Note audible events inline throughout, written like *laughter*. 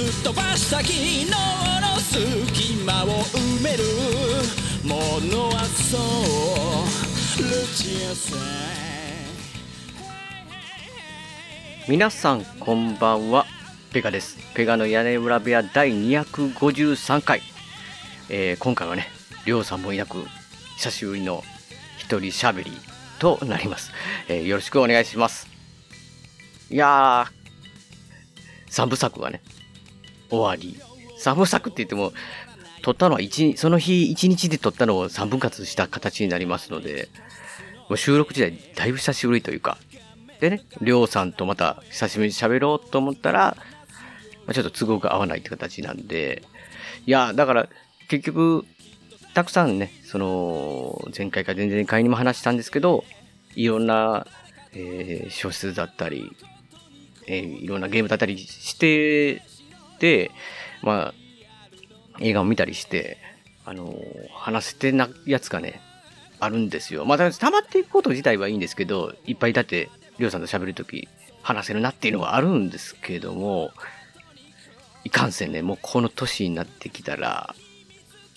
すっ飛ばした昨日の隙間を埋めるものはそうルチアさ皆さんこんばんは。ペガです。ペガの屋根裏部屋第253回、えー今回はねりょうさんもいなく久しぶりの一人喋りとなります、えーよろしくお願いします。いやー三部作がね終わり。三部作って言っても撮ったのは一その日一日で撮ったのを三分割した形になりますのでもう収録自体だいぶ久しぶりというかでね、りょうさんとまた久しぶりに喋ろうと思ったら、まあ、ちょっと都合が合わないって形なんで、いや、だから結局、たくさんね、その、前回か前々回にも話したんですけど、いろんな、えー小説だったり、えーいろんなゲームだったりして、で、まあ、映画を見たりして、あのー話せてなやつがね、あるんですよ。まあ、だから溜まっていくこと自体はいいんですけど、いっぱいだって、りょうさんと喋るとき話せるなっていうのはあるんですけども、いかんせんね、もうこの年になってきたら、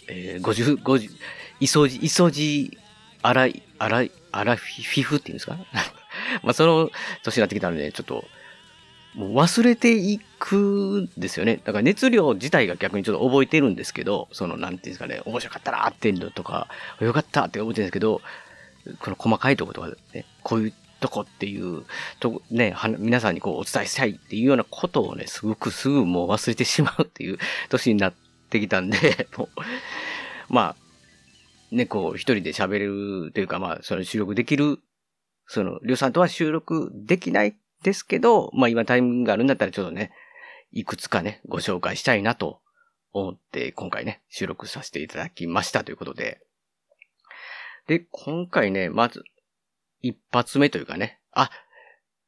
えー、50、50、いそじ、いそじ、あらい、あらい、あらフィフィフっていうんですか？*laughs* まあ、その年になってきたので、ちょっと、もう忘れていくんですよね。だから熱量自体が逆にちょっと覚えてるんですけど、その、なんていうんですかね、面白かったなっていうのとか、よかったって思ってるんですけど、この細かいところとかね、こういうとこっていう、と、ね、皆さんにこうお伝えしたいっていうようなことをね、すごくすぐもう忘れてしまうっていう *laughs* 年になってきたんで、*laughs* もう、まあ、ね、こう、一人で喋れるというか、まあ、その収録できる、その、りょうさんとは収録できないですけど、まあ今タイミングがあるんだったらちょっとね、いくつかね、ご紹介したいなと思って、今回ね、収録させていただきましたということで。で、今回ね、まず、一発目というかね、あ、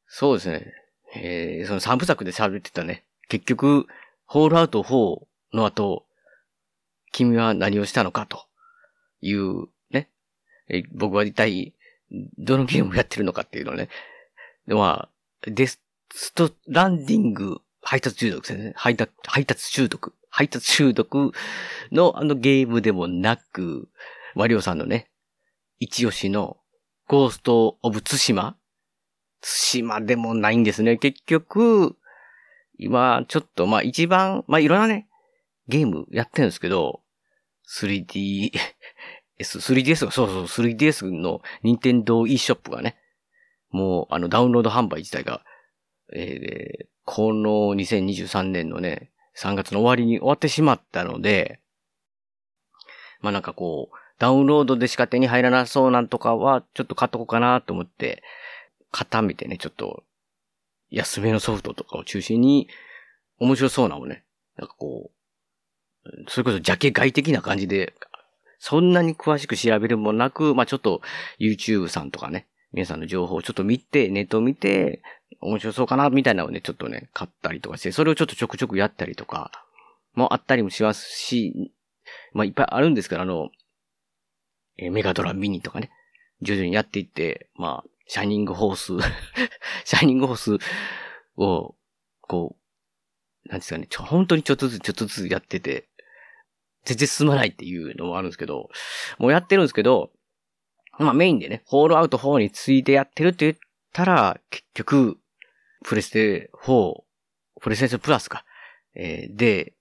そうですね、えー、その三部作で喋ってたね、結局、ホールアウト4の後、君は何をしたのかと。いうね、え僕は一体、どのゲームをやってるのかっていうのね、でまあ、デストランディング配達中毒ですね。配達、配達中毒。配達中毒のあのゲームでもなく、マリオさんのね、一押しのゴースト・オブ・ツシマツシマでもないんですね。結局、今、ちょっと、まあ一番、まあいろんなね、ゲームやってるんですけど、3D、S、3DS が、そうそう、3DS の任天堂 eShop がね、もう、あの、ダウンロード販売自体が、えーこの2023年のね、3月の終わりに終わってしまったので、まあなんかこう、ダウンロードでしか手に入らなそうなんとかは、ちょっと買っとこうかなと思って、固めてね、ちょっと、安めのソフトとかを中心に、面白そうなのね、なんかこう、それこそジャケ買い的な感じで、そんなに詳しく調べるもなく、まあちょっと YouTube さんとかね、皆さんの情報をちょっと見て、ネットを見て、面白そうかな、みたいなのをね、ちょっとね、買ったりとかして、それをちょっとちょくちょくやったりとか、もあったりもしますし、まあいっぱいあるんですから、あの、えメガドラミニとかね、徐々にやっていって、まあ、シャイニングホース、*laughs* シャイニングホースを、こう、なんですかね、ちょ、本当にちょっとずつちょっとずつやってて、全然進まないっていうのもあるんですけど、もうやってるんですけど、まあメインでね、フォールアウト4についてやってるって言ったら、結局、プレステ4、プレステプラスか、えーで、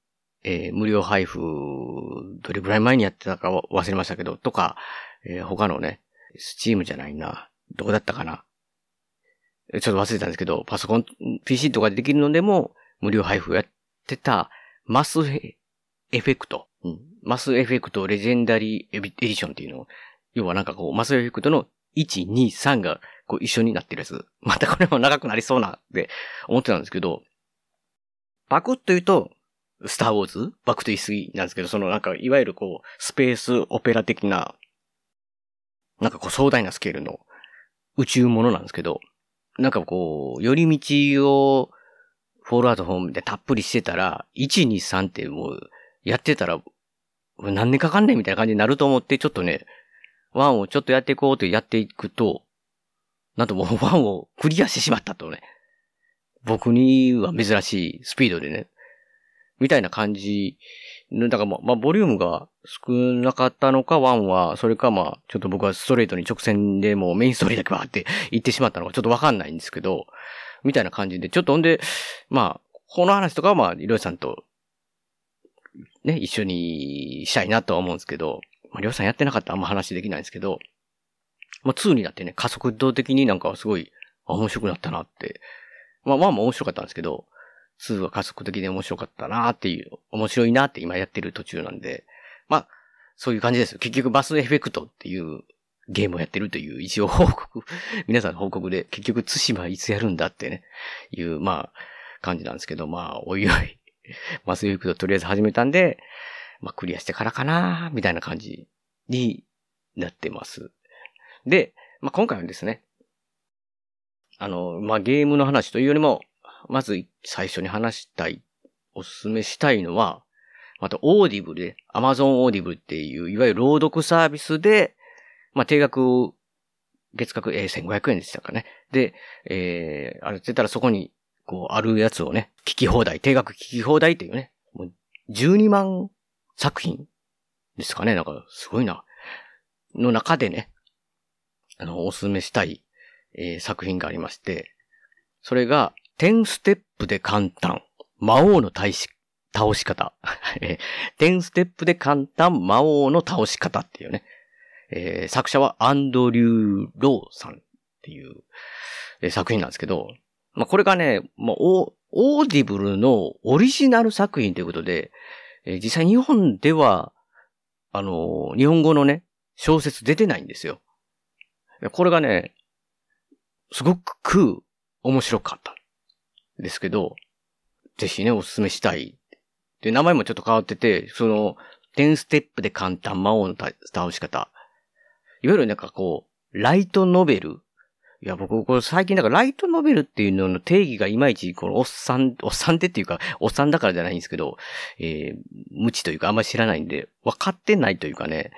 えー無料配布、どれぐらい前にやってたか忘れましたけど、とか、えー他のね、スチームじゃないな、どこだったかな。ちょっと忘れたんですけど、パソコン、PC とかでできるのでも、無料配布やってた、マスエフェクト。うん。マスエフェクトレジェンダリーエディションっていうのを、要はなんかこう、マスエフェクトの1、2、3がこう一緒になってるやつ。*laughs* またこれも長くなりそうなって思ってたんですけど、パクッと言うと、スターウォーズ？バクトゥイスギなんですけど、そのなんか、いわゆるこう、スペースオペラ的な、なんかこう壮大なスケールの宇宙ものなんですけど、なんかこう、寄り道をフォールアウトホームでたっぷりしてたら、1、2、3ってもう、やってたら、何年かかんねんみたいな感じになると思って、ちょっとね、ワンをちょっとやっていこうとやっていくと、なんともう *laughs* ワンをクリアしてしまったとね。僕には珍しいスピードでね。みたいな感じ。だからまあ、ま、ボリュームが少なかったのか、ワンは、それかまあ、ちょっと僕はストレートに直線でもうメインストーリーだけバーって行ってしまったのかちょっとわかんないんですけど、みたいな感じで、ちょっとほんで、まあ、この話とかはまあ、りょうさんと、ね、一緒にしたいなとは思うんですけど、まあ、りょうさんやってなかったらあんま話できないんですけど、まあ、2になってね、加速度的になんかすごい、面白くなったなって。まあ、1も面白かったんですけど、2は加速的で面白かったなっていう、面白いなって今やってる途中なんで、まあ、そういう感じです。結局バスエフェクトっていうゲームをやってるという一応報告、*laughs* 皆さんの報告で結局津島いつやるんだってね、いう、まあ、感じなんですけど、まあ、おいおい、マスエフェクトとりあえず始めたんで、まあ、クリアしてからかなみたいな感じになってます。で、まあ、今回はですね、あの、まあ、ゲームの話というよりも、まず最初に話したい、おすすめしたいのは、またオーディブルで、アマゾンオーディブルっていう、いわゆる朗読サービスで、まあ、定額、月額、えー、1500円でしたかね。で、えー、あれって言ったらそこに、こう、あるやつをね、聞き放題、定額聞き放題っていうね、もう12万作品ですかね。なんか、すごいな。の中でね、あの、おすすめしたい、えー、作品がありまして、それが、10ステップで簡単、魔王の倒し、倒し方。*laughs* 10ステップで簡単、魔王の倒し方っていうね。えー、作者はアンドリュー・ローさんっていう、えー、作品なんですけど、まあ、これがね、まあ、オーディブルのオリジナル作品ということで、えー、実際日本では、あのー、日本語のね、小説出てないんですよ。これがね、すごく面白かったですけど、ぜひね、お勧めしたい。で、名前もちょっと変わってて、その、10ステップで簡単魔王の倒し方。いわゆるなんかこう、ライトノベル。いや、僕、これ最近、だからライトノベルっていうのの定義がいまいち、このおっさん、おっさんでっていうか、おっさんだからじゃないんですけど、えー、無知というかあんまり知らないんで、分かってないというかね、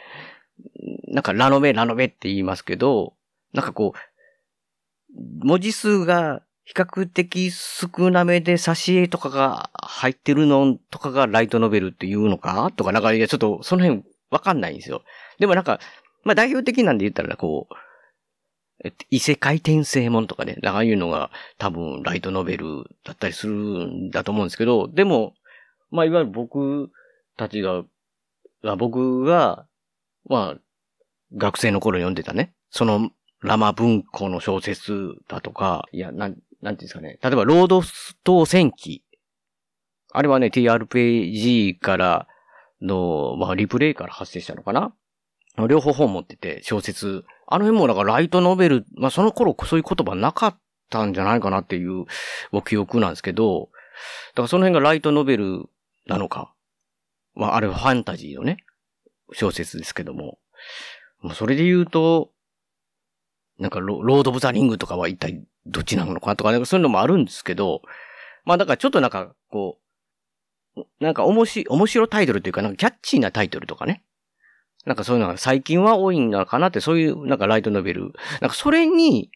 なんかラノベ、ラノベって言いますけど、なんかこう、文字数が比較的少なめで挿絵とかが入ってるのとかがライトノベルっていうのかとか、なんか、いや、ちょっとその辺わかんないんですよ。でもなんか、まあ代表的なんで言ったら、こう、異世界転生もんとかね、ああいうのが多分ライトノベルだったりするんだと思うんですけど、でも、まあいわゆる僕たちが、僕が、まあ、学生の頃読んでたね、そのラマ文庫の小説だとか、いや、なん、なんていうんですかね。例えば、ロードストー戦記。あれはね、TRPG からの、まあ、リプレイから発生したのかな両方本持ってて、小説。あの辺も、だかライトノベル、まあ、その頃そういう言葉なかったんじゃないかなっていうお記憶なんですけど、だからその辺がライトノベルなのか。まあ、あれはファンタジーのね、小説ですけども。もうそれで言うと、なんかロ、ード・オブ・ザ・リングとかは一体どっちなのかとか、ね、そういうのもあるんですけど、まあだからちょっとなんか、こう、なんか面白、面白タイトルというか、なんかキャッチーなタイトルとかね。なんかそういうのが最近は多いのかなって、そういうなんかライトノベル。なんかそれに、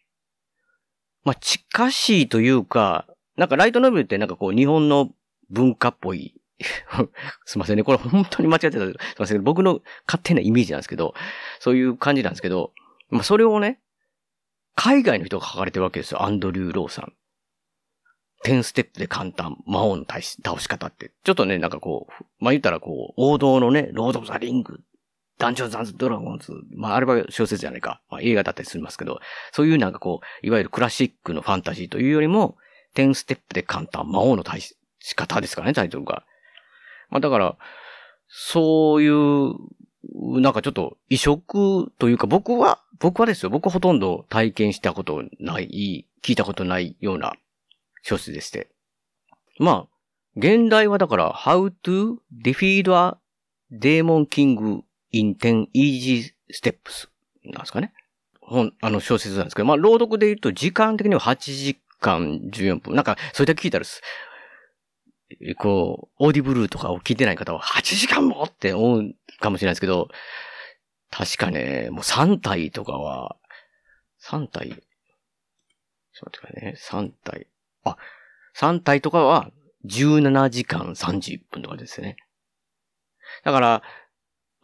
まあ近しいというか、なんかライトノベルってなんかこう日本の文化っぽい。*laughs* すいませんね。これ本当に間違ってた。すいません。僕の勝手なイメージなんですけど、そういう感じなんですけど、まあそれをね、海外の人が書かれてるわけですよ。アンドリュー・ローさん。10ステップで簡単、魔王の倒し方って。ちょっとね、なんかこう、まあ、言ったらこう、王道のね、ロード・ザ・リング、ダンジョンズ・ドラゴンズ、まあ、あれは小説じゃないか。まあ、映画だったりするますけど、そういうなんかこう、いわゆるクラシックのファンタジーというよりも、10ステップで簡単、魔王の倒し方ですかね、タイトルが。まあ、だから、そういうなんかちょっと異色というか僕は、僕はですよ、僕ほとんど体験したことない、聞いたことないような小説でして。まあ、現代はだから、How to defeat a demon king in 10 easy steps なんですかね。本、あの小説なんですけど、まあ、朗読で言うと時間的には8時間14分。なんか、それだけ聞いたらす、こう、オーディブルーとかを聞いてない方は8時間もって思うかもしれないですけど、確かね、もう3体とかは、3体、ちょっと待ってくださいね、3体。あ、3体とかは17時間30分とかですね。だから、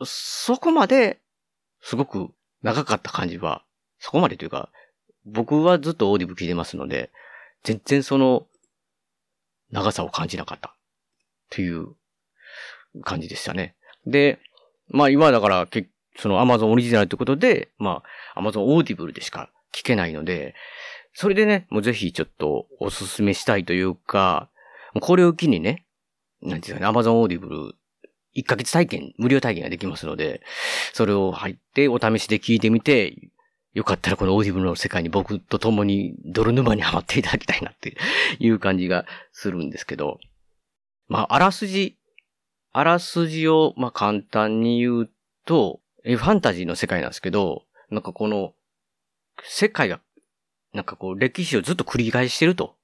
そこまで、すごく長かった感じは、そこまでというか、僕はずっとオーディブル聞いてますので、全然その、長さを感じなかった。という感じでしたね。で、まあ今だから、けその Amazon オリジナルということで、まあ Amazon オーディブルでしか聞けないので、それでね、もうぜひちょっとおすすめしたいというか、これを機にね、なんていうかね、Amazon オーディブル1ヶ月体験、無料体験ができますので、それを入ってお試しで聞いてみて、よかったらこのオーディブルの世界に僕と共に泥沼にはまっていただきたいなっていう感じがするんですけど、まあ、あらすじ、あらすじを、まあ、簡単に言うと、えファンタジーの世界なんですけど、なんかこの、世界が、なんかこう、歴史をずっと繰り返してると。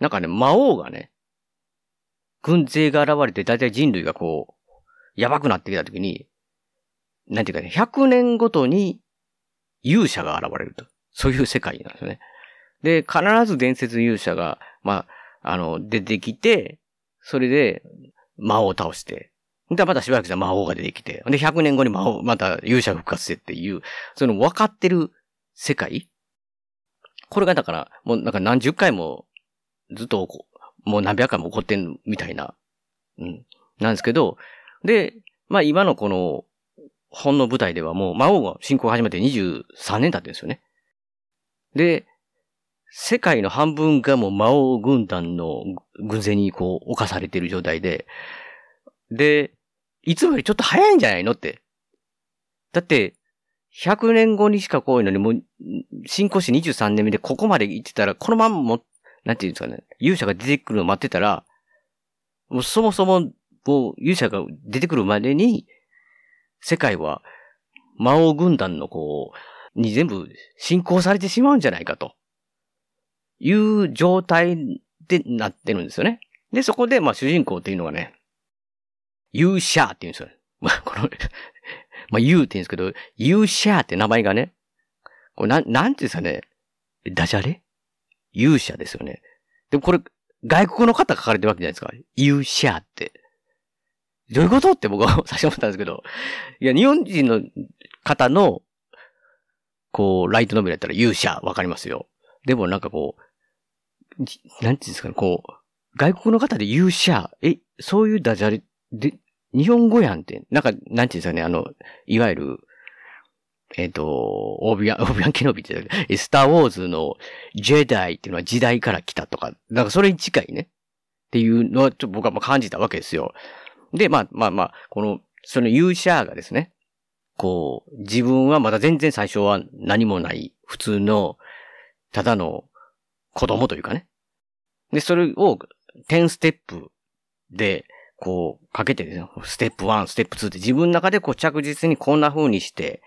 なんかね、魔王がね、軍勢が現れて、だいたい人類がこう、やばくなってきたときに、なんていうかね、100年ごとに勇者が現れると。そういう世界なんですよね。で、必ず伝説勇者が、まあ、あの、出てきて、それで、魔王を倒して、で、またしばらくしたら魔王が出てきて、で、100年後に魔王、また勇者復活してっていう、その分かってる世界これがだから、もうなんか何十回も、ずっと、もう何百回も起こってんみたいな、うん、なんですけど、で、まあ今のこの、本の舞台ではもう魔王が進行始めて23年経ってるんですよね。で、世界の半分がもう魔王軍団の軍勢にこう、侵されている状態で、で、いつもよりちょっと早いんじゃないのって。だって、100年後にしかこういうのにもう、進行して23年目でここまで行ってたら、このままも、なんていうんですかね、勇者が出てくるのを待ってたら、もうそもそも、もう勇者が出てくるまでに、世界は魔王軍団のこう、に全部進行されてしまうんじゃないかと。いう状態でなってるんですよね。で、そこで、まあ主人公っていうのがね、勇者って言うんですよ。*laughs* まあ、この、*laughs* まあ、言うって言うんですけど、勇者って名前がね、これなん、なんていうんですかね、ダジャレ？勇者ですよね。でもこれ、外国の方書かれてるわけじゃないですか。勇者って。どういうことって僕は *laughs* 最初思ったんですけど、いや、日本人の方の、こう、ライトノベルやったら勇者わかりますよ。でもなんかこう、なんていうんですかね、こう、外国の方で勇者、え、そういうダジャレ、で、日本語やんって、なんか、なんていうんですかね、あの、いわゆる、えっ、と、オービアン、*laughs* オービアン・ケノビって、スター・ウォーズのジェダイっていうのは時代から来たとか、なんかそれに近いね。っていうのは、ちょっと僕はまあ感じたわけですよ。で、まあまあまあ、この、その勇者がですね、こう、自分はまだ全然最初は何もない、普通の、ただの子供というかね。で、それを10ステップで、こう、かけてですね、ステップ1、ステップ2って自分の中でこう着実にこんな風にして、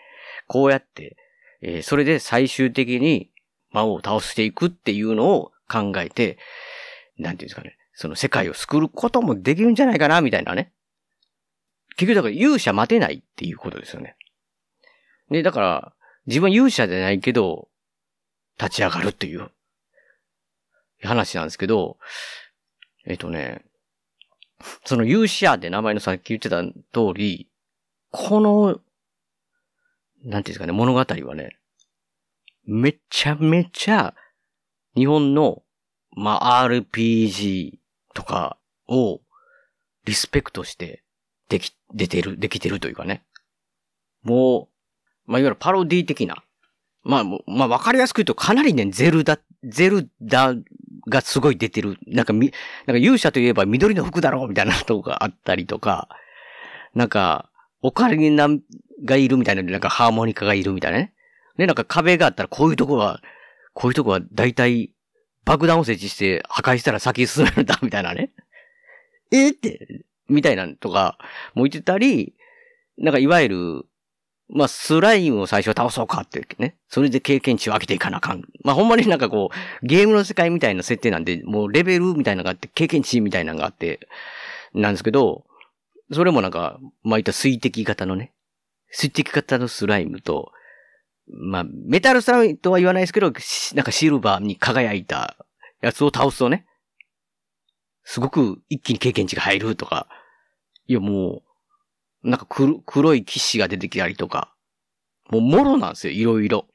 こうやって、えーそれで最終的に魔王を倒していくっていうのを考えて、なんていうんですかね、その世界を救うこともできるんじゃないかな、みたいなね。結局だから勇者待てないっていうことですよね。で、だから、自分は勇者じゃないけど、立ち上がるっていう話なんですけど、えっ、とね、その勇者って名前のさっき言ってた通り、この、なんていうんですかね、物語はね、めちゃめちゃ、日本の、まあ、RPG とかをリスペクトして、でき、出てる、できてるというかね。もう、まあ、いわゆるパロディ的な。まあ、まあ、わかりやすく言うと、かなりね、ゼルダ、ゼルダがすごい出てる。なんかみ、なんか勇者といえば緑の服だろうみたいなとこがあったりとか、なんか、オカリナがいるみたいな、なんかハーモニカがいるみたいなね。で、なんか壁があったらこういうとこは、こういうとこは大体爆弾を設置して破壊したら先に進めるんだみたいなね。え？って、みたいなのとか、もう言ってたり、なんかいわゆる、まあ、スライムを最初倒そうかってね。それで経験値を上げていかなあかん。まあ、ほんまになんかこう、ゲームの世界みたいな設定なんで、もうレベルみたいなのがあって、経験値みたいなのがあって、なんですけど、それもなんか、まあ、言った水滴型のね、水滴型のスライムと、まあ、メタルスライとは言わないですけど、なんかシルバーに輝いたやつを倒すとね、すごく一気に経験値が入るとか、いやもう、なんか黒い騎士が出てきたりとか、もうもろなんですよ、いろいろ。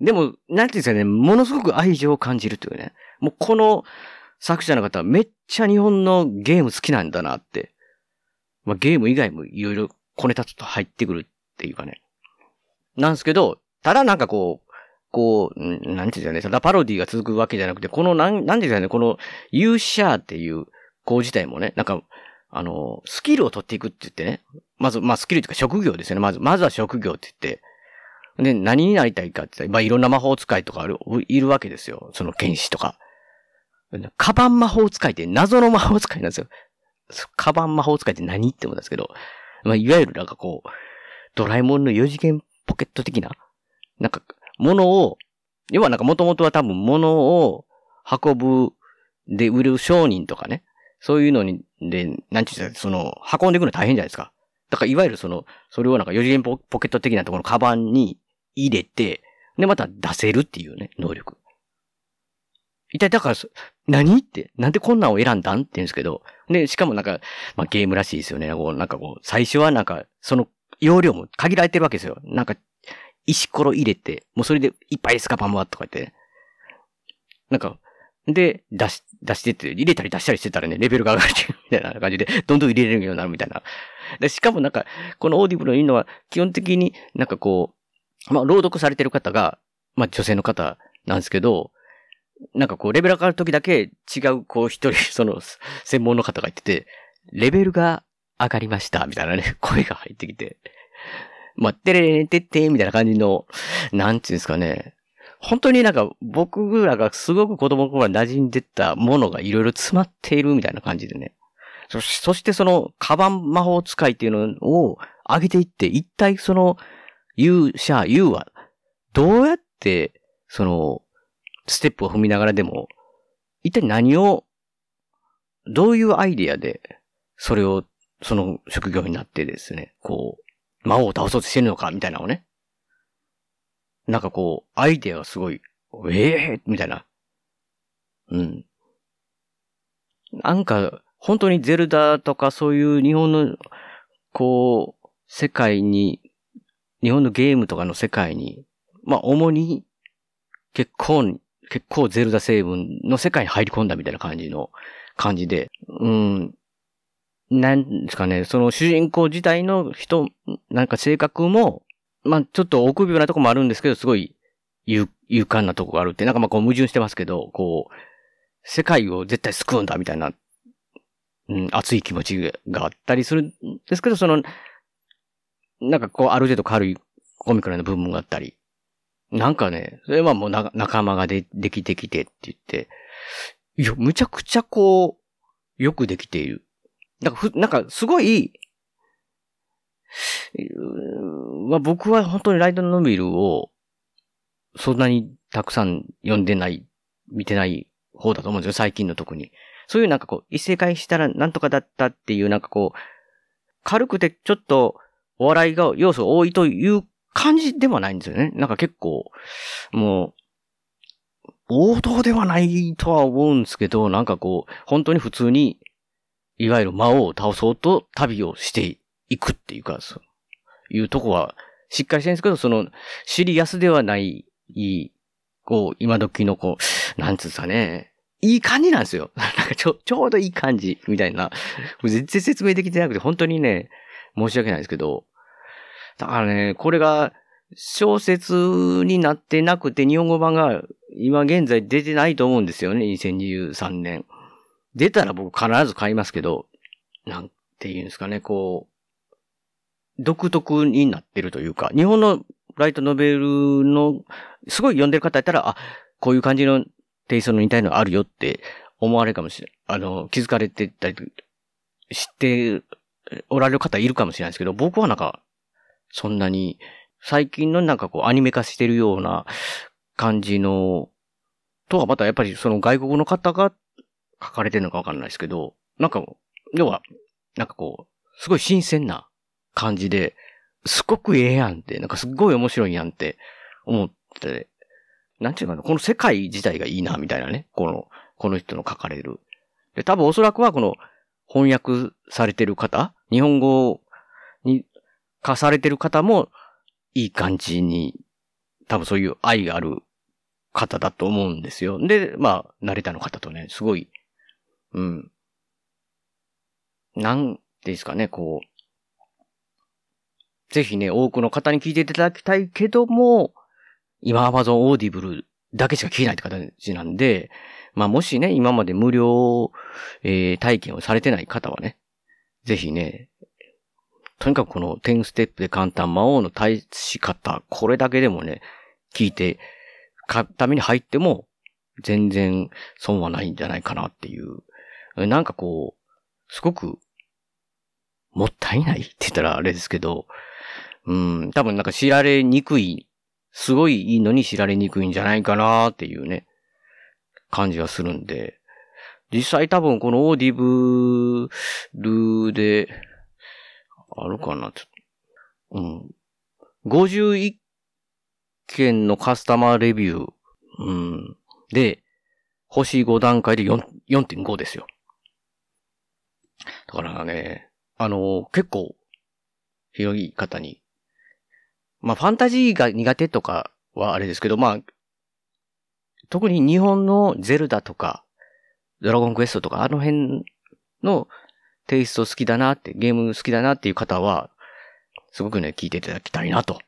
でも、なんていうんですかね、ものすごく愛情を感じるというね。もうこの作者の方はめっちゃ日本のゲーム好きなんだなって。まあゲーム以外もいろいろ小ネタちょっと入ってくるっていうかね。なんですけど、ただなんかこう、こう、なんていうんですかね、ただパロディが続くわけじゃなくて、このなん、なんていうんですかね、この勇者っていう子自体もね、なんか、あの、スキルを取っていくって言ってね、まず、まあスキルというか職業ですよね。まず、まずは職業って言って、で、何になりたいかって言ったら、まあいろんな魔法使いとかある、いるわけですよ。その剣士とか。カバン魔法使いって謎の魔法使いなんですよ。カバン魔法使いって何って思うんですけど、まあいわゆるなんかこう、ドラえもんの4次元ポケット的な、なんか、ものを、要はなんか元々は多分物を運んで売る商人とかね、そういうのに、で、なんていう、その、運んでいくの大変じゃないですか。だからいわゆるその、それをなんか4次元ポポケット的なところのカバンに入れて、で、また出せるっていうね、能力。一体だから、何って、なんでこんなんを選んだんって言うんですけど、で、しかもなんか、まあゲームらしいですよね。こうなんかこう、最初はなんか、その容量も限られてるわけですよ。なんか、石ころ入れて、もうそれでいっぱいっすカバンはとか言って、なんか、で、出し、出してって、入れたり出したりしてたらね、レベルが上がるみたいな感じで、どんどん入れれるようになるみたいな。でしかもなんか、このオーディブルのいいのは、基本的になんかこう、まあ、朗読されてる方が、まあ、女性の方なんですけど、なんかこう、レベル上がるときだけ違う、こう、一人、*laughs* その、専門の方が言ってて、レベルが上がりました、みたいなね、声が入ってきて、まあ、てれれれてって、みたいな感じの、なんていうんですかね。本当になんか僕らがすごく子供の頃馴染んでたものがいろいろ詰まっているみたいな感じでね。そしてその、カバン魔法使いっていうのを上げていって、一体その、勇者、勇は、どうやって、その、ステップを踏みながらでも、一体何を、どういうアイディアで、それを、その職業になってですね、こう、魔王を倒そうとしてるのか、みたいなのをね。なんかこう、アイデアがすごい、ええー、みたいな。うん。なんか、本当にゼルダとかそういう日本の、こう、世界に、日本のゲームとかの世界に、まあ主に、結構、結構ゼルダ成分の世界に入り込んだみたいな感じの、感じで、うん、なんですかね、その主人公自体の人、なんか性格も、まあちょっと臆病なとこもあるんですけど、すごい勇勇敢なとこがあるって、なんかまあこう矛盾してますけど、こう、世界を絶対救うんだみたいな、うん、熱い気持ちがあったりするんですけど、その、なんかこう、ある程度軽いコミカルな部分があったり、なんかね、それはもうな仲間がでできてきてって言って、いや、むちゃくちゃこう、よくできている。なんかふ、なんかすごい、まあ、僕は本当にライトノベルを、そんなにたくさん読んでない、見てない方だと思うんですよ、最近の特に。そういうなんかこう、一世界したらなんとかだったっていうなんかこう、軽くてちょっとお笑いが要素多いという感じではないんですよね。なんか結構、もう、王道ではないとは思うんですけど、なんかこう、本当に普通に、いわゆる魔王を倒そうと旅をしていくっていうか、そういうとこは、しっかりしてるんですけど、その、シリアスではない、こう、今時のこう、なんつうかね、いい感じなんですよ。なんかちょ、ちょうどいい感じ、みたいな。全然説明できてなくて、本当にね、申し訳ないですけど、だからね、これが、小説になってなくて、日本語版が今現在出てないと思うんですよね、2023年。出たら僕必ず買いますけど、なんていうんですかね、こう、独特になってるというか、日本のライトノベルの、すごい読んでる方やったら、あ、こういう感じのテイストの似たいのあるよって思われるかもしれない。あの、気づかれてたり、知っておられる方いるかもしれないですけど、僕はなんか、そんなに、最近のなんかこうアニメ化してるような感じの、とはまたやっぱりその外国の方が書かれてるのかわかんないですけど、なんか、要は、なんかこう、すごい新鮮な感じで、すごくええやんって、なんかすっごい面白いやんって思って、なんていうかな、この世界自体がいいな、みたいなね。この、この人の書かれる。で、多分おそらくはこの翻訳されてる方、日本語に化されてる方もいい感じに、多分そういう愛がある方だと思うんですよ。で、まあ、成田の方とね、すごい、うん。なんですかね、こう。ぜひね、多くの方に聞いていただきたいけども、今 Amazon Audible だけしか聞けないって形なんで、まあもしね、今まで無料、えー、体験をされてない方はね、ぜひね、とにかくこの10ステップで簡単魔王の対し方、これだけでもね、聞いて、買ために入っても、全然損はないんじゃないかなっていう。なんかこう、すごく、もったいない *laughs* って言ったらあれですけど、うん、多分なんか知られにくい、すごいいいのに知られにくいんじゃないかなっていうね、感じがするんで、実際多分このオーディブルで、あるかなちょっと。うん。51件のカスタマーレビュー、うん。で、星5段階で4.5ですよ。だからね、あの、結構、広い方に。まあ、ファンタジーが苦手とかはあれですけど、まあ、特に日本のゼルダとか、ドラゴンクエストとか、あの辺のテイスト好きだなって、ゲーム好きだなっていう方は、すごくね、聞いていただきたいなと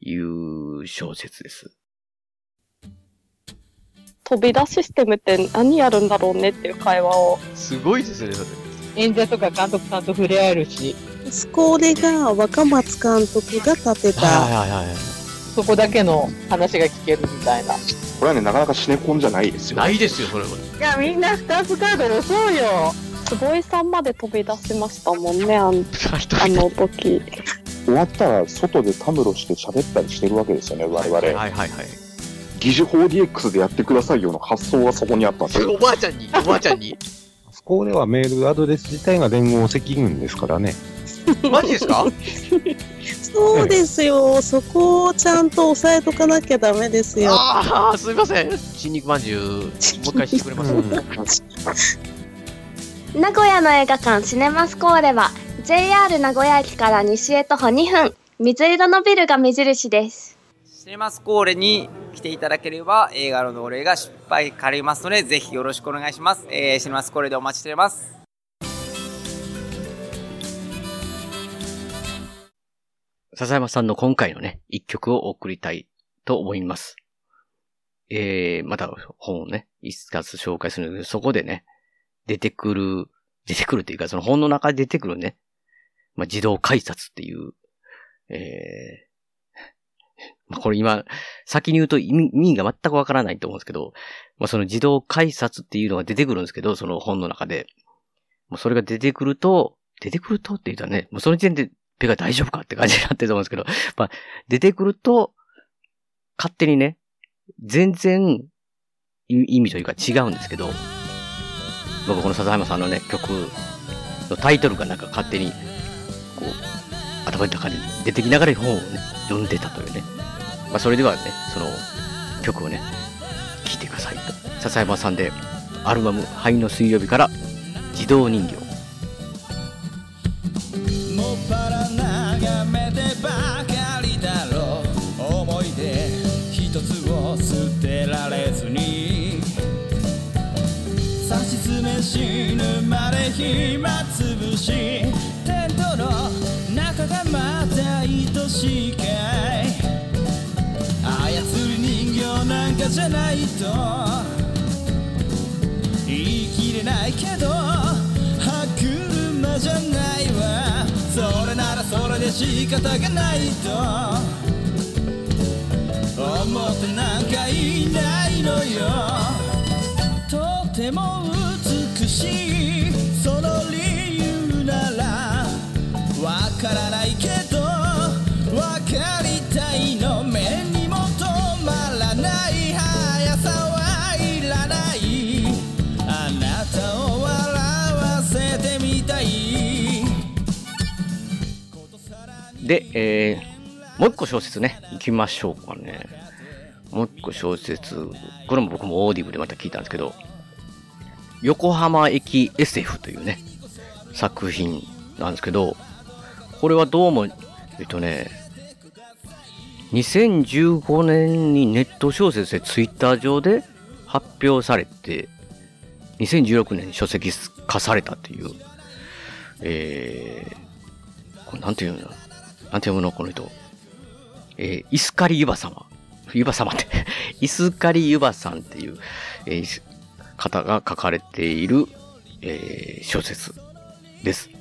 いう小説です。飛び出システムって何やるんだろうねっていう会話を。すごいですね、それ。演者とか監督さんと触れ合えるし。スコーレが若松監督が立てた。はいはいはい。そこだけの話が聞けるみたいな。これはね、なかなかシネコンじゃないですよ。ないですよ、それは。いや、みんな2つカード押そうよ。坪井さんまで飛び出しましたもんね、あのあの時。終わったら外でたむろして喋ったりしてるわけですよね、我々。はいはいはい。疑似 4DX でやってくださいよの発想がそこにあったんですよ。おばあちゃんに、おばあちゃんに。そこではメールアドレス自体が連合赤軍ですからね。マジですか？*laughs* そうですよ、そこをちゃんと押さえとかなきゃダメですよ。ああ、すみません。新肉まんじゅう、もう一回してくれます、*laughs* 名古屋の映画館シネマスコーレは JR 名古屋駅から西へ徒歩2分水色のビルが目印ですシネマスコーレに来ていただければ映画の同例が失敗かりますのでぜひよろしくお願いします、えー、シネマスコレでお待ちしております笹山さんの今回のね、一曲を送りたいと思います。えー、また本をね、一冊紹介するので、そこでね、出てくる、出てくるっていうか、その本の中で出てくるね、まあ、自動改札っていう、えー、まあ、これ今、先に言うと意味が全くわからないと思うんですけど、まあ、その自動改札っていうのが出てくるんですけど、その本の中で。もうそれが出てくると、出てくるとって言ったらね、もうその時点でペが大丈夫かって感じになってると思うんですけど、*laughs* まあ、出てくると、勝手にね、全然意味というか違うんですけど、僕この笹山さんのね、曲のタイトルがなんか勝手に、こう、頭の中に出てきながら本をね、読んでたというね。まあそれではね、その曲をね、聴いてくださいと。笹山さんで、アルバム、灰の水曜日から自動人形。もっぱら眺めてばかりだろう思い出一つを捨てられずにめ死ぬまで暇つぶしがまた愛しいかい。操る人形なんかじゃないと。言い切れないけど歯車じゃないわ。それならそれで仕方がないと。思ってなんかいないのよ。とても美しい。からないけどわかりたいの目にも止まらない速さはいらないあなたを笑わせてみたいで、えー、もう一個小説ね、行きましょうかね。もう一個小説、これも僕もオーディブでまた聞いたんですけど、横浜駅 SF というね、作品なんですけど、これはどうも、えっとね、2015年にネット小説でツイッター上で発表されて、2016年に書籍化されたっていう、えー、これなんていうのなんて読むのこの人。えー、イスカリユバ様。ユバ様って *laughs* イスカリユバさんっていう、えー、方が書かれている、えー、小説です。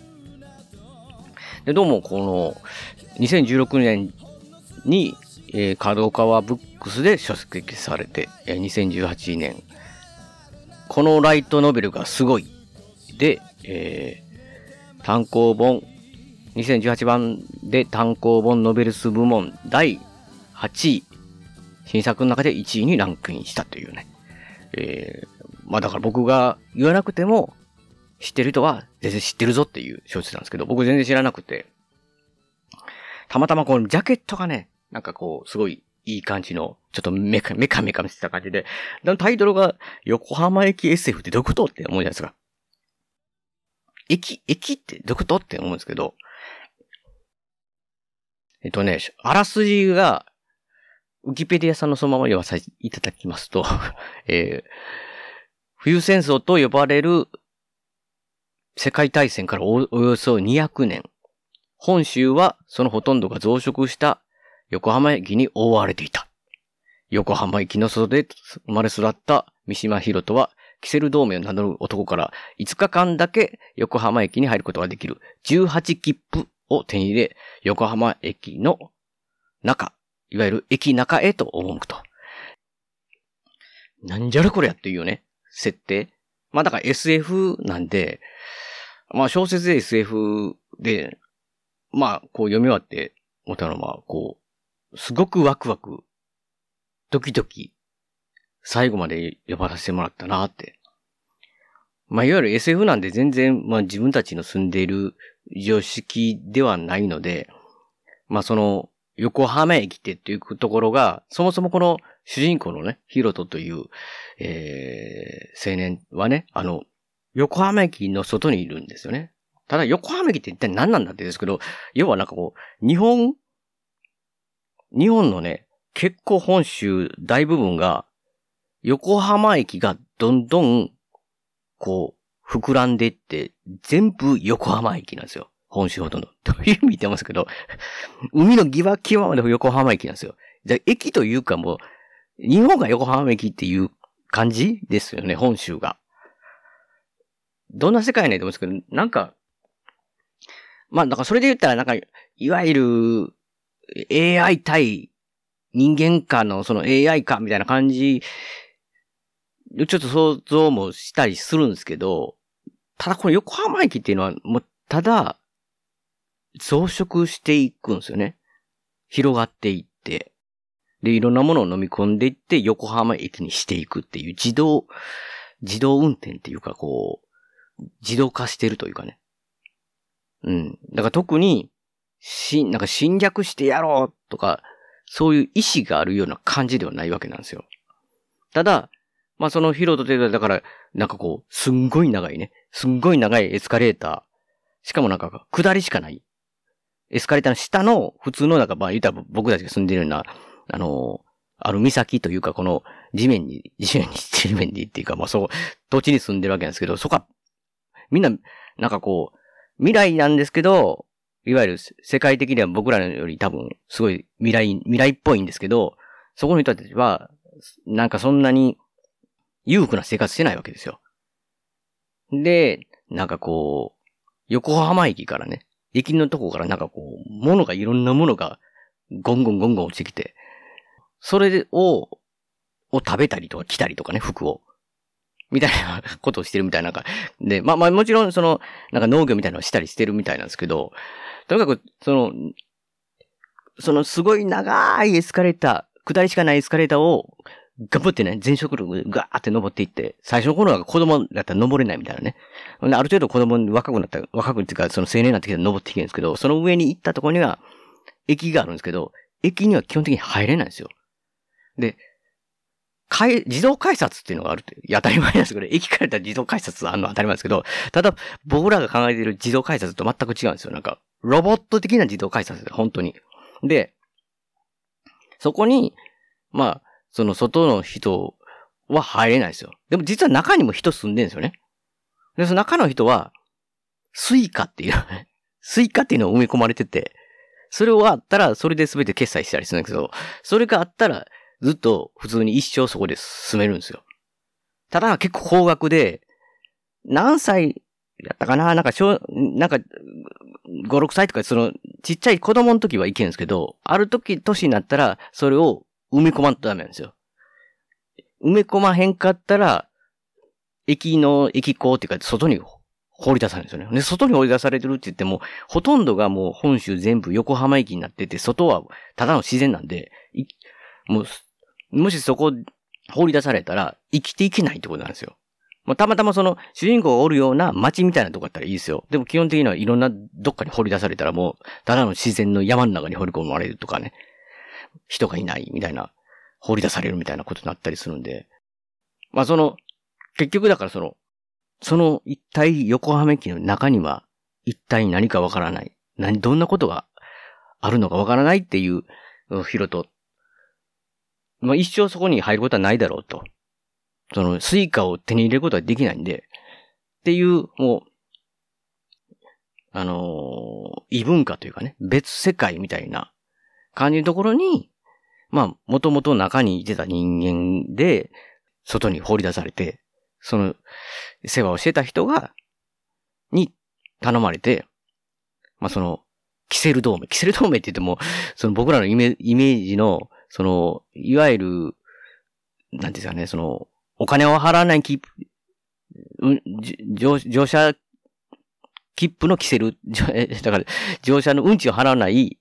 で、どうもこの、2016年に、えー、角川ブックスで書籍されて、えー、2018年、このライトノベルがすごい。で、えー、単行本、2018番で単行本ノベルス部門第8位、新作の中で1位にランクインしたというね。えー、まあだから僕が言わなくても、知ってる人は全然知ってるぞっていう小説なんですけど、僕全然知らなくて、たまたまこのジャケットがね、なんかこう、すごいいい感じの、ちょっとメカメカメカしてた感じで、タイトルが横浜駅 SF ってどういうことって思うじゃないですか。駅、駅ってどういうことって思うんですけど、えっとね、あらすじが、ウィキペディアさんのそのまま読ませていただきますと、*laughs* えー、冬戦争と呼ばれる世界大戦からおよそ200年。本州はそのほとんどが増殖した横浜駅に覆われていた。横浜駅の外で生まれ育った三島博人は、キセル同盟を名乗る男から5日間だけ横浜駅に入ることができる18切符を手に入れ、横浜駅の中、いわゆる駅中へと赴くと。なんじゃらこれやっていうね、設定。まあだから SF なんで、まあ小説で SF で、まあこう読み終わって思ったのは、こう、すごくワクワク、ドキドキ、最後まで読ませてもらったなって。まあいわゆる SF なんで全然、まあ自分たちの住んでいる常識ではないので、まあその、横浜駅ってっていうところが、そもそもこの主人公のね、ヒロトという、えー、青年はね、あの、横浜駅の外にいるんですよね。ただ横浜駅って一体何なんだってですけど、要はなんかこう、日本、日本のね、結構本州大部分が、横浜駅がどんどん、こう、膨らんでいって、全部横浜駅なんですよ。本州ほとんど。という意味で言ってますけど、海の際際まで横浜駅なんですよ。じゃ駅というかもう、日本が横浜駅っていう感じですよね、本州が。どんな世界ねと思うんですけど、なんか、まあ、だからそれで言ったら、なんか、いわゆる AI 対人間化のその AI 化みたいな感じ、ちょっと想像もしたりするんですけど、ただこの横浜駅っていうのは、もう、ただ、増殖していくんですよね。広がっていって。で、いろんなものを飲み込んでいって、横浜駅にしていくっていう自動、自動運転っていうか、こう、自動化してるというかね。うん。だから特に、し、なんか侵略してやろうとか、そういう意志があるような感じではないわけなんですよ。ただ、まあそのヒロとテだから、なんかこう、すんごい長いね。すんごい長いエスカレーター。しかもなんか、下りしかない。エスカレーターの下の、普通のなんか、まあ言ったら僕たちが住んでるような、あの、ある岬というか、この地面に、地面に、地面にっていうか、まあそう、土地に住んでるわけなんですけど、そこはみんな、なんかこう、未来なんですけど、いわゆる世界的には僕らより多分、すごい未来、未来っぽいんですけど、そこの人たちは、なんかそんなに裕福な生活してないわけですよ。で、なんかこう、横浜駅からね、駅のとこからなんかこう、物がいろんなものがゴンゴンゴンゴン落ちてきて、それを、を食べたりとか着たりとかね、服を。みたいなことをしてるみたいな。で、まあまあもちろんその、なんか農業みたいなのをしたりしてるみたいなんですけど、とにかく、その、そのすごい長いエスカレーター、下りしかないエスカレーターを、頑張ってね、全速力でガーって登っていって、最初の頃は子供だったら登れないみたいなね。ある程度子供若くなった、若くっていうか、その青年になってきたら登っていけるんですけど、その上に行ったところには、駅があるんですけど、駅には基本的に入れないんですよ。で、かい自動改札っていうのがあるって、当たり前ですけど、駅やったら自動改札あるのは当たり前ですけど、ただ、僕らが考えている自動改札と全く違うんですよ。なんか、ロボット的な自動改札で、本当に。で、そこに、まあ、その外の人は入れないですよ。でも実は中にも人住んでるんですよね。で、その中の人は、スイカっていう、スイカっていうのを埋め込まれてて、それをあったら、それで全て決済したりするんだけど、それがあったら、ずっと普通に一生そこで住めるんですよ。ただ結構高額で、何歳やったかな？なんか小、なんか、5、6歳とか、その、ちっちゃい子供の時はいけるんですけど、ある時、年になったら、それを埋め込まんとダメなんですよ。埋め込まへんかったら、駅の、駅構っていうか、外に放り出されるんですよね。で、外に放り出されてるって言っても、ほとんどがもう本州全部横浜駅になってて、外はただの自然なんで、もう、もしそこ放り出されたら、生きていけないってことなんですよ。まあ、たまたまその、主人公がおるような街みたいなとこだったらいいですよ。でも基本的にはいろんなどっかに掘り出されたらもう、ただの自然の山の中に掘り込まれるとかね。人がいないみたいな、掘り出されるみたいなことになったりするんで。まあその、結局だからその、その一体横浜駅の中には、一体何かわからない。何、どんなことがあるのかわからないっていう、ヒロト。まあ一生そこに入ることはないだろうと。その、スイカを手に入れることはできないんで、っていう、もう、あのー、異文化というかね、別世界みたいな感じのところに、まあ、もともと中にいてた人間で、外に放り出されて、その、世話をしてた人が、に頼まれて、まあその、キセル同盟。キセル同盟って言っても、その僕らのイメイメージの、その、いわゆる、なんですかね、その、お金を払わない切符、うん、乗乗車切符のキセル、*laughs* だから、乗車の運賃を払わない、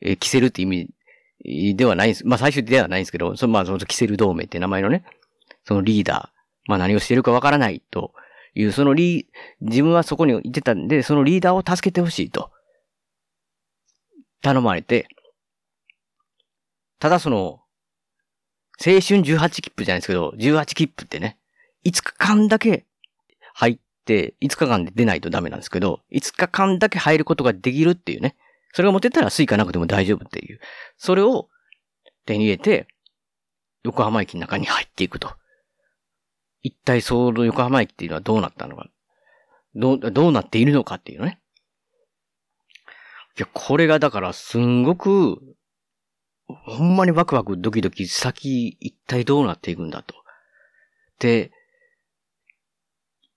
えー、キセルって意味ではないんです。まあ最終ではないんですけど、そのまあそのキセル同盟って名前のね、そのリーダー、まあ何をしてるかわからないという、そのリー、自分はそこにいてたんで、そのリーダーを助けてほしいと、頼まれて、ただその、青春18切符じゃないですけど、18切符ってね、5日間だけ入って、5日間で出ないとダメなんですけど、5日間だけ入ることができるっていうね。それが持ってたらスイカなくても大丈夫っていう。それを手に入れて、横浜駅の中に入っていくと。一体その横浜駅っていうのはどうなったのか。どう、どうなっているのかっていうね。いや、これがだからすんごくほんまにワクワクドキドキ先一体どうなっていくんだと。で、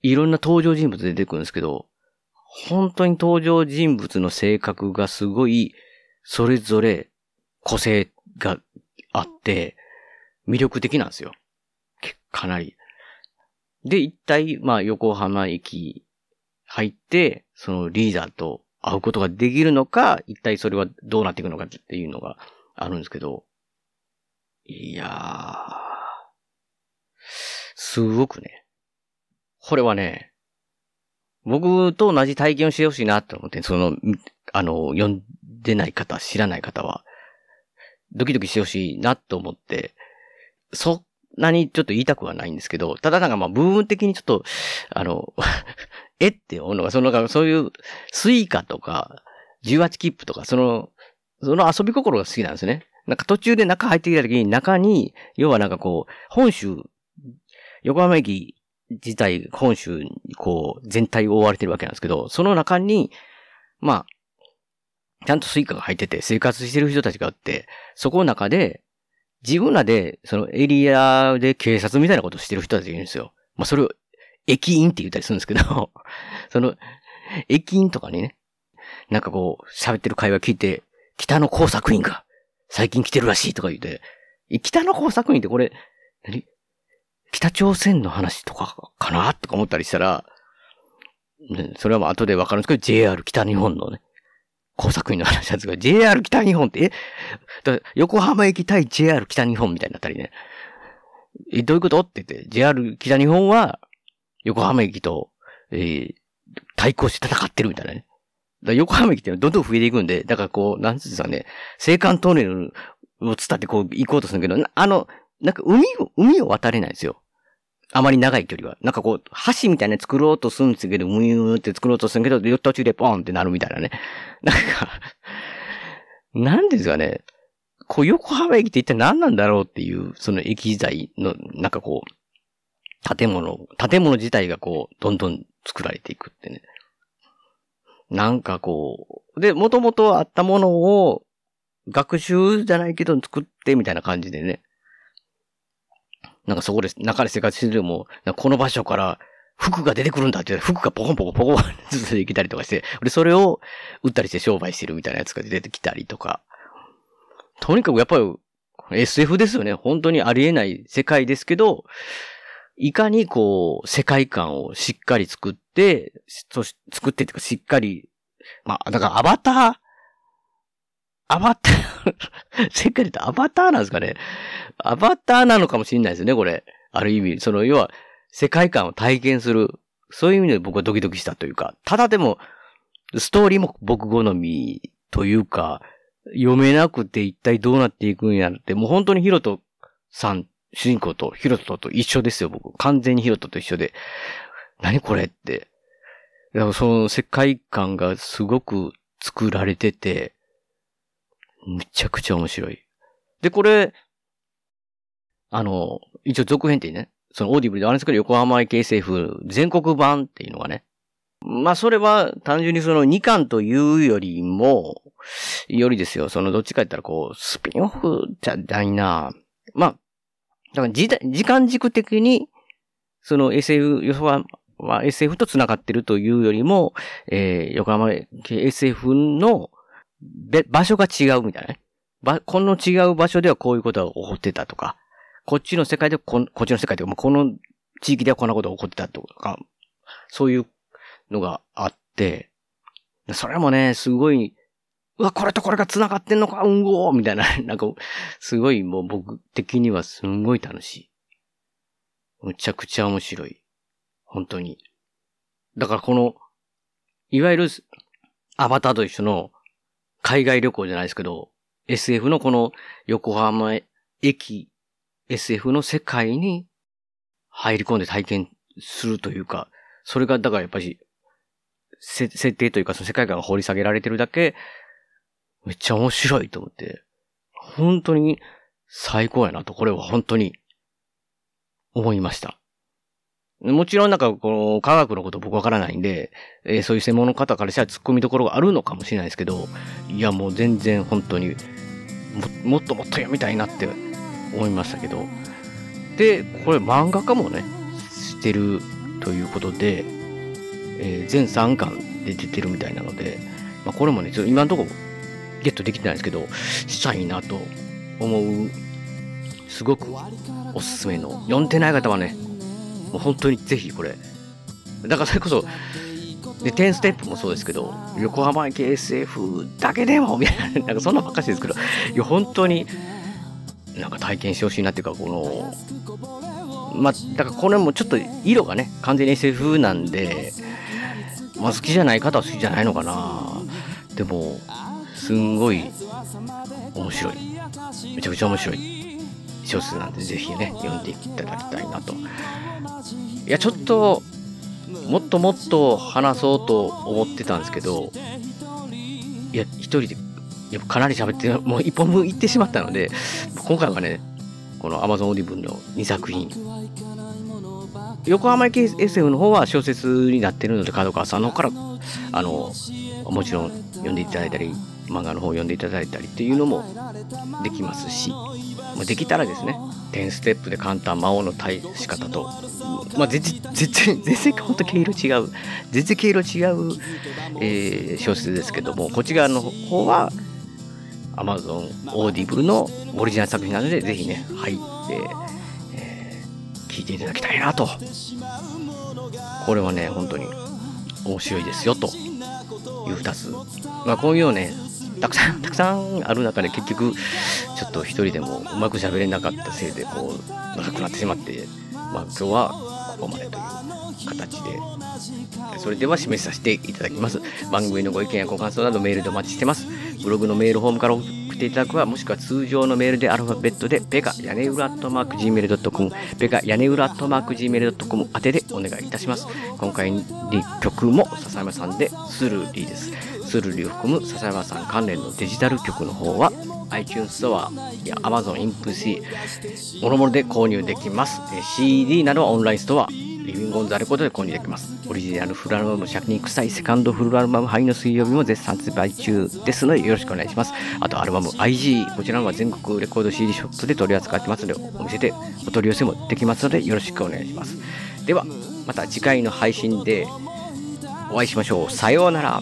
いろんな登場人物出てくるんですけど、本当に登場人物の性格がすごい、それぞれ個性があって、魅力的なんですよ。かなり。で、一体、まあ、横浜駅入って、そのリーダーと会うことができるのか、一体それはどうなっていくのかっていうのが、あるんですけど、いやー、すごくね、これはね、僕と同じ体験をしてほしいなと思って、その、あの、読んでない方、知らない方は、ドキドキしてほしいなと思って、そんなにちょっと言いたくはないんですけど、ただなんかまあ部分的にちょっと、あの、*laughs* えって思うのが、その、そういうスイカとか、18切符とか、その、その遊び心が好きなんですね。なんか途中で中入ってきた時に中に、要はなんかこう、本州、横浜駅自体、本州にこう、全体を覆われてるわけなんですけど、その中に、まあ、ちゃんとスイカが入ってて生活してる人たちがあって、そこの中で、自分らで、そのエリアで警察みたいなことをしてる人たちがいるんですよ。まあそれを、駅員って言ったりするんですけど、*laughs* その、駅員とかにね、なんかこう、喋ってる会話聞いて、北の工作員が最近来てるらしいとか言って、北の工作員ってこれ、何？北朝鮮の話とかかなとか思ったりしたら、ね、それはもう後でわかるんですけど、JR 北日本のね、工作員の話なんですが、JR 北日本って、え？横浜駅対 JR 北日本みたいになったりね。え、どういうことって言って、JR 北日本は、横浜駅と、えー、対抗して戦ってるみたいなね。横浜駅ってどんどん増えていくんで、だからこう、なんつうんですかね、青函トンネルを伝ってこう行こうとするけど、あの、なんか海を、海を渡れないんですよ。あまり長い距離は。なんかこう、橋みたいな作ろうとするんですけど、ムユーって作ろうとするけど、途中でポーンってなるみたいなね。なんかなんですかね。こう、横浜駅って一体何なんだろうっていう、その駅材の、なんかこう、建物、建物自体がこう、どんどん作られていくってね。なんかこう、で、もともとあったものを、学習じゃないけど作ってみたいな感じでね。なんかそこで、中で生活してても、この場所から服が出てくるんだって、服がポコンポコポコンずつできたりとかして、で、それを売ったりして商売してるみたいなやつが出てきたりとか。とにかくやっぱり SF ですよね。本当にありえない世界ですけど、いかにこう、世界観をしっかり作って、そし作ってっていうかしっかり、まあ、だからアバター、アバター？世界で言うとアバターなんですかね？アバターなのかもしれないですね、これ。ある意味、その、要は、世界観を体験する。そういう意味で僕はドキドキしたというか、ただでも、ストーリーも僕好みというか、読めなくて一体どうなっていくんやって、もう本当にヒロトさん、主人公とヒロトと一緒ですよ、僕。完全にヒロトと一緒で。何これって。その世界観がすごく作られてて、むちゃくちゃ面白い。で、これ、あの、一応続編ってね、そのオーディブルであるんですけど、横浜駅 SF 全国版っていうのがね。まあ、それは単純にその2巻というよりも、よりですよ、そのどっちか言ったらこう、スピンオフじゃないな。まあ、だから時時間軸的に、その SF、横浜は SF と繋がってるというよりも、えー、横浜 SF の場所が違うみたいなね。ば、この違う場所ではこういうことが起こってたとか、こっちの世界でこ、こっちの世界でこの地域ではこんなことが起こってたとか、そういうのがあって、それもね、すごい、うわ、これとこれが繋がってんのか、うんごーみたいな、*laughs* なんか、すごいもう僕的にはすんごい楽しい。むちゃくちゃ面白い。本当に。だからこの、いわゆる、アバターと一緒の、海外旅行じゃないですけど、SF のこの横浜駅 SF の世界に入り込んで体験するというか、それがだからやっぱり、設定というかその世界観が掘り下げられてるだけ、めっちゃ面白いと思って、本当に最高やなと、これは本当に思いました。もちろんなんかこの科学のこと僕わからないんで、えー、そういう専門の方からしたら突っ込みどころがあるのかもしれないですけど、いやもう全然本当にももっともっと読みたいなって思いましたけど。で、これ漫画家もね、してるということで、えー、全3巻で出てるみたいなので、まあ、これもね、ちょっと今のところゲットできてないんですけど、したいなと思う、すごくおすすめの、読んでない方はね、本当にぜひこれ、だからそれこそ、で、10ステップもそうですけど、横浜駅 SF だけでもみたいな、なんかそんなばっかしですけど、いや、本当に、なんか体験してほしいなっていうか、この、まあ、だからこれもちょっと色がね、完全に SF なんで、まあ好きじゃない方は好きじゃないのかな。でも、すんごい面白い。めちゃくちゃ面白い小説なんで、ぜひね、読んでいただきたいなと。いや、ちょっと、もっともっと話そうと思ってたんですけど、いや、一人でやっぱかなり喋って、もう一本分いってしまったので、今回はね、この Amazon Audible の2作品。横浜駅 SF の方は小説になってるので、角川さんの方から、あの、もちろん読んでいただいたり、漫画の方を読んでいただいたりっていうのもできますし、まあ、できたらですね、10ステップで簡単魔王の対し方と、まあ、全然、全然、全然本当毛色違う、全然毛色違う、えー、小説ですけども、こっち側の方は、Amazon Audible のオリジナル作品なので、ぜひね、入って、えー、聞いていただきたいなと。これはね、本当に面白いですよという2つ。まあ、こういうね、たくさん、たくさんある中で結局、ちょっと一人でもうまく喋れなかったせいで、こう、長くなってしまって、まあ今日はここまでという形で、それでは締めさせていただきます。番組のご意見やご感想などメールでお待ちしてます。ブログのメールフォームから送っていただくか、もしくは通常のメールでアルファベットで、ペガ屋根裏アットマーク Gmail.com、ペガ屋根裏アットマーク Gmail.com 宛てでお願いいたします。今回に曲も笹山さんでスルーリーです。スルリを含む笹山さん関連のデジタル曲の方は iTunes ストアや Amazon インプシー、もろもろで購入できます。CD などはオンラインストア、リビングオンザレコードで購入できます。オリジナルフルアルバム、灼肉臭いセカンドフルアルバム、灰の水曜日も絶賛発売中ですので、よろしくお願いします。あと、アルバム IG、こちらは全国レコード CD ショップで取り扱ってますので、お店でお取り寄せもできますので、よろしくお願いします。では、また次回の配信でお会いしましょう。さようなら。